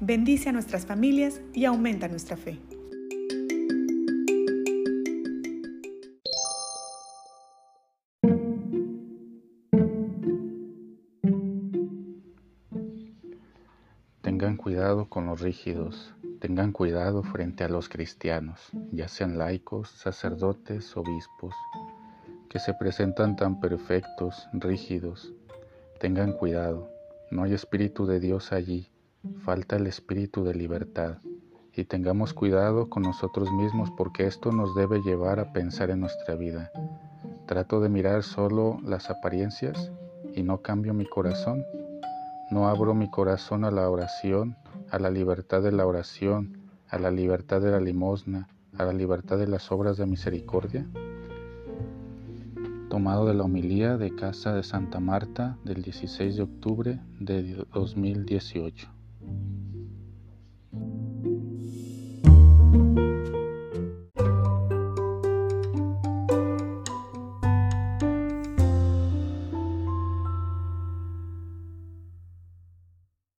bendice a nuestras familias y aumenta nuestra fe. Tengan cuidado con los rígidos, tengan cuidado frente a los cristianos, ya sean laicos, sacerdotes, obispos, que se presentan tan perfectos, rígidos. Tengan cuidado, no hay Espíritu de Dios allí falta el espíritu de libertad. Y tengamos cuidado con nosotros mismos porque esto nos debe llevar a pensar en nuestra vida. Trato de mirar solo las apariencias y no cambio mi corazón. No abro mi corazón a la oración, a la libertad de la oración, a la libertad de la limosna, a la libertad de las obras de misericordia. Tomado de la homilía de Casa de Santa Marta del 16 de octubre de 2018.